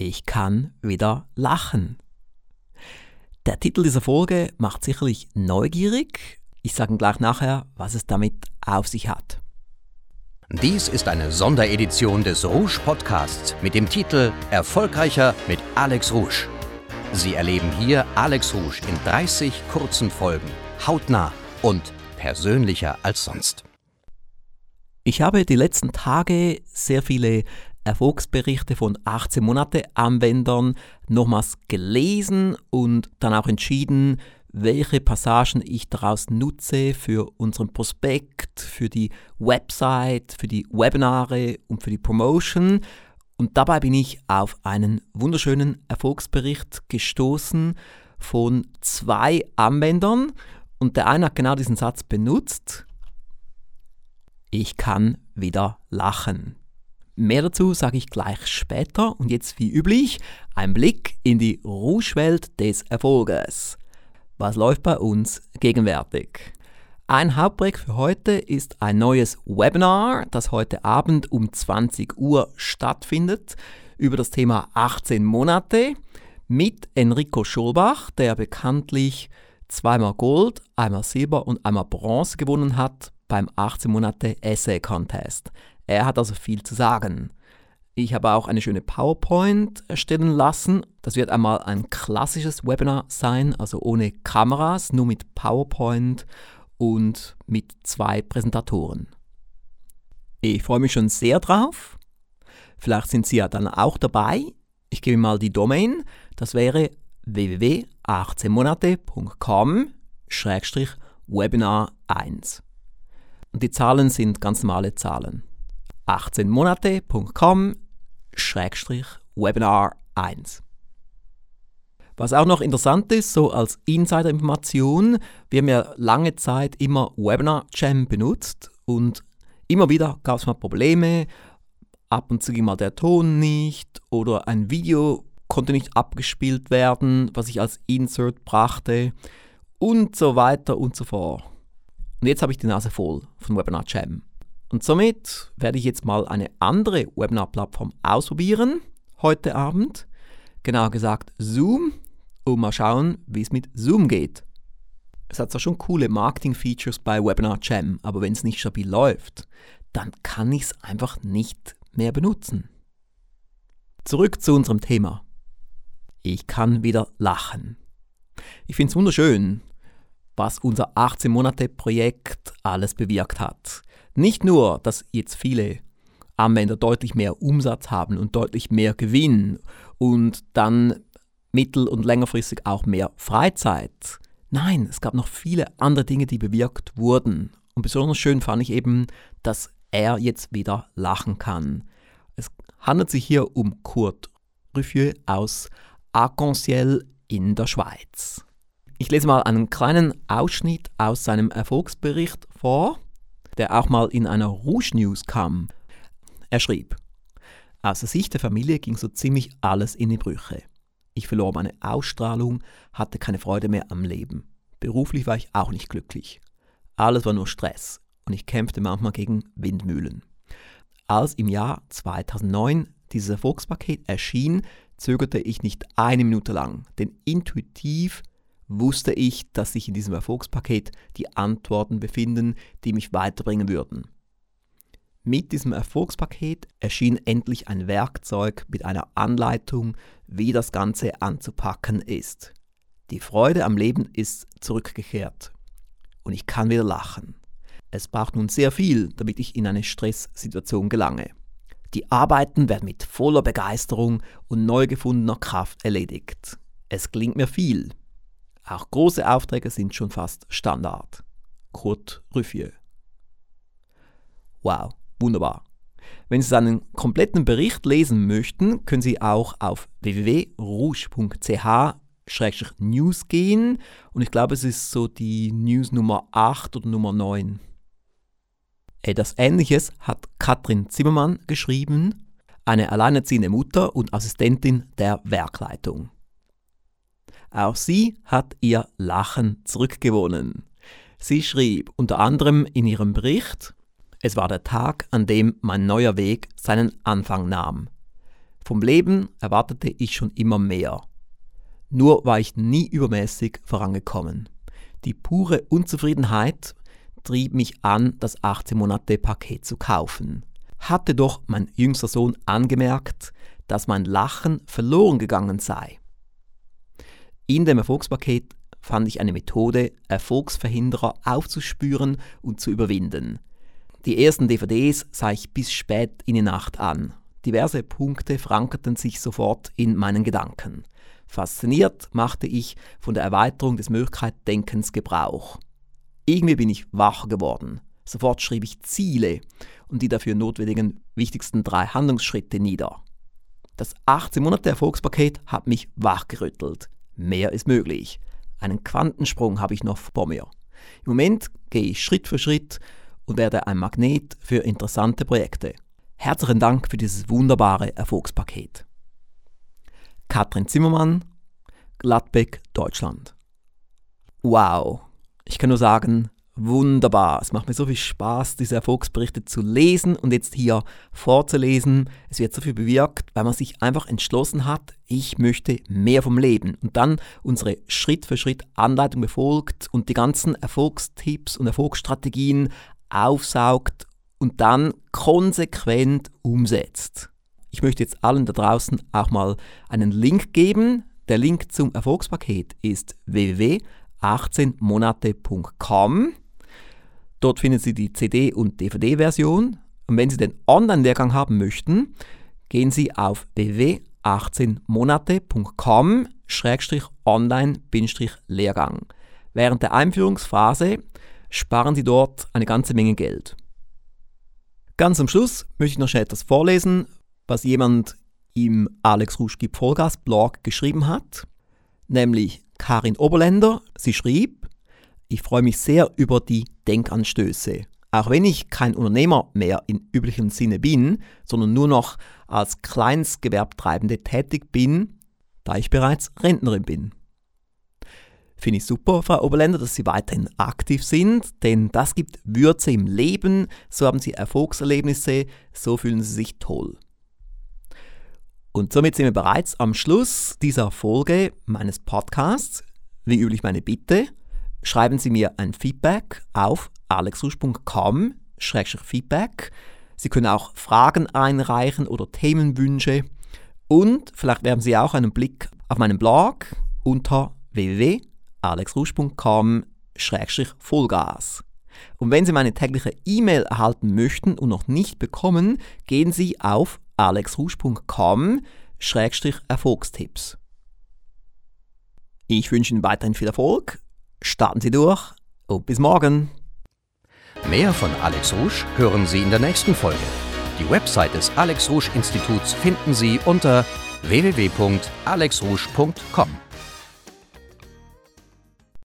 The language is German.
Ich kann wieder lachen. Der Titel dieser Folge macht sicherlich neugierig. Ich sage gleich nachher, was es damit auf sich hat. Dies ist eine Sonderedition des Rouge Podcasts mit dem Titel Erfolgreicher mit Alex Rouge. Sie erleben hier Alex Rouge in 30 kurzen Folgen, hautnah und persönlicher als sonst. Ich habe die letzten Tage sehr viele Erfolgsberichte von 18 Monate Anwendern nochmals gelesen und dann auch entschieden, welche Passagen ich daraus nutze für unseren Prospekt, für die Website, für die Webinare und für die Promotion. Und dabei bin ich auf einen wunderschönen Erfolgsbericht gestoßen von zwei Anwendern und der eine hat genau diesen Satz benutzt. Ich kann wieder lachen. Mehr dazu sage ich gleich später und jetzt wie üblich ein Blick in die Rouge-Welt des Erfolges. Was läuft bei uns gegenwärtig? Ein Hauptprojekt für heute ist ein neues Webinar, das heute Abend um 20 Uhr stattfindet, über das Thema 18 Monate mit Enrico Schulbach, der bekanntlich zweimal Gold, einmal Silber und einmal Bronze gewonnen hat beim 18 Monate Essay Contest. Er hat also viel zu sagen. Ich habe auch eine schöne PowerPoint erstellen lassen. Das wird einmal ein klassisches Webinar sein, also ohne Kameras, nur mit PowerPoint und mit zwei Präsentatoren. Ich freue mich schon sehr drauf. Vielleicht sind Sie ja dann auch dabei. Ich gebe mal die Domain. Das wäre www.18monate.com-webinar 1. Und die Zahlen sind ganz normale Zahlen. 18monate.com-webinar 1. Was auch noch interessant ist, so als Insider-Information, wir haben ja lange Zeit immer Webinar Jam benutzt und immer wieder gab es mal Probleme. Ab und zu ging mal der Ton nicht oder ein Video konnte nicht abgespielt werden, was ich als Insert brachte und so weiter und so fort. Und jetzt habe ich die Nase voll von Webinar Jam. Und somit werde ich jetzt mal eine andere Webinar-Plattform ausprobieren, heute Abend. Genauer gesagt Zoom und mal schauen, wie es mit Zoom geht. Es hat zwar schon coole Marketing-Features bei Webinar Jam, aber wenn es nicht stabil läuft, dann kann ich es einfach nicht mehr benutzen. Zurück zu unserem Thema. Ich kann wieder lachen. Ich finde es wunderschön, was unser 18-Monate-Projekt alles bewirkt hat. Nicht nur, dass jetzt viele Anwender deutlich mehr Umsatz haben und deutlich mehr Gewinn und dann mittel- und längerfristig auch mehr Freizeit. Nein, es gab noch viele andere Dinge, die bewirkt wurden. Und besonders schön fand ich eben, dass er jetzt wieder lachen kann. Es handelt sich hier um Kurt Ruffieux aus Arc-en-Ciel in der Schweiz. Ich lese mal einen kleinen Ausschnitt aus seinem Erfolgsbericht vor, der auch mal in einer Rouge News kam. Er schrieb, aus der Sicht der Familie ging so ziemlich alles in die Brüche. Ich verlor meine Ausstrahlung, hatte keine Freude mehr am Leben. Beruflich war ich auch nicht glücklich. Alles war nur Stress und ich kämpfte manchmal gegen Windmühlen. Als im Jahr 2009 dieses Erfolgspaket erschien, zögerte ich nicht eine Minute lang, denn intuitiv wusste ich, dass sich in diesem Erfolgspaket die Antworten befinden, die mich weiterbringen würden. Mit diesem Erfolgspaket erschien endlich ein Werkzeug mit einer Anleitung, wie das Ganze anzupacken ist. Die Freude am Leben ist zurückgekehrt und ich kann wieder lachen. Es braucht nun sehr viel, damit ich in eine Stresssituation gelange. Die Arbeiten werden mit voller Begeisterung und neu gefundener Kraft erledigt. Es klingt mir viel, auch große Aufträge sind schon fast Standard. Kurt Ruffieux. Wow, wunderbar. Wenn Sie seinen kompletten Bericht lesen möchten, können Sie auch auf www.rouge.ch-news gehen und ich glaube, es ist so die News Nummer 8 oder Nummer 9. Etwas ähnliches hat Katrin Zimmermann geschrieben, eine alleinerziehende Mutter und Assistentin der Werkleitung. Auch sie hat ihr Lachen zurückgewonnen. Sie schrieb unter anderem in ihrem Bericht, es war der Tag, an dem mein neuer Weg seinen Anfang nahm. Vom Leben erwartete ich schon immer mehr. Nur war ich nie übermäßig vorangekommen. Die pure Unzufriedenheit trieb mich an, das 18-Monate-Paket zu kaufen. Hatte doch mein jüngster Sohn angemerkt, dass mein Lachen verloren gegangen sei. In dem Erfolgspaket fand ich eine Methode, Erfolgsverhinderer aufzuspüren und zu überwinden. Die ersten DVDs sah ich bis spät in die Nacht an. Diverse Punkte verankerten sich sofort in meinen Gedanken. Fasziniert machte ich von der Erweiterung des Möglichkeitsdenkens Gebrauch. Irgendwie bin ich wach geworden. Sofort schrieb ich Ziele und die dafür notwendigen wichtigsten drei Handlungsschritte nieder. Das 18 Monate Erfolgspaket hat mich wachgerüttelt. Mehr ist möglich. Einen Quantensprung habe ich noch vor mir. Im Moment gehe ich Schritt für Schritt und werde ein Magnet für interessante Projekte. Herzlichen Dank für dieses wunderbare Erfolgspaket. Katrin Zimmermann, Gladbeck, Deutschland. Wow, ich kann nur sagen, wunderbar. Es macht mir so viel Spaß, diese Erfolgsberichte zu lesen und jetzt hier vorzulesen. Es wird so viel bewirkt, weil man sich einfach entschlossen hat, ich möchte mehr vom Leben und dann unsere Schritt für Schritt Anleitung befolgt und die ganzen Erfolgstipps und Erfolgsstrategien aufsaugt und dann konsequent umsetzt. Ich möchte jetzt allen da draußen auch mal einen Link geben. Der Link zum Erfolgspaket ist www.18monate.com. Dort finden Sie die CD- und DVD-Version. Und wenn Sie den Online-Lehrgang haben möchten, gehen Sie auf www.18monate.com-online-Lehrgang. Während der Einführungsphase sparen Sie dort eine ganze Menge Geld. Ganz am Schluss möchte ich noch schnell etwas vorlesen, was jemand im Alex Rusch gibt Vollgas Blog geschrieben hat, nämlich Karin Oberländer. Sie schrieb, ich freue mich sehr über die Denkanstöße. Auch wenn ich kein Unternehmer mehr in üblichem Sinne bin, sondern nur noch als Kleinstgewerbtreibende tätig bin, da ich bereits Rentnerin bin. Finde ich super, Frau Oberländer, dass Sie weiterhin aktiv sind, denn das gibt Würze im Leben, so haben Sie Erfolgserlebnisse, so fühlen Sie sich toll. Und somit sind wir bereits am Schluss dieser Folge meines Podcasts. Wie üblich meine Bitte, schreiben Sie mir ein Feedback auf alexrusch.com-feedback. Sie können auch Fragen einreichen oder Themenwünsche. Und vielleicht werfen Sie auch einen Blick auf meinen Blog unter www.alexrusch.com-vollgas. Und wenn Sie meine tägliche E-Mail erhalten möchten und noch nicht bekommen, gehen Sie auf alexrusch.com-erfolgstipps. Ich wünsche Ihnen weiterhin viel Erfolg Starten Sie durch und bis morgen. Mehr von Alex Rouge hören Sie in der nächsten Folge. Die Website des Alex Rouge Instituts finden Sie unter www.alexrouge.com.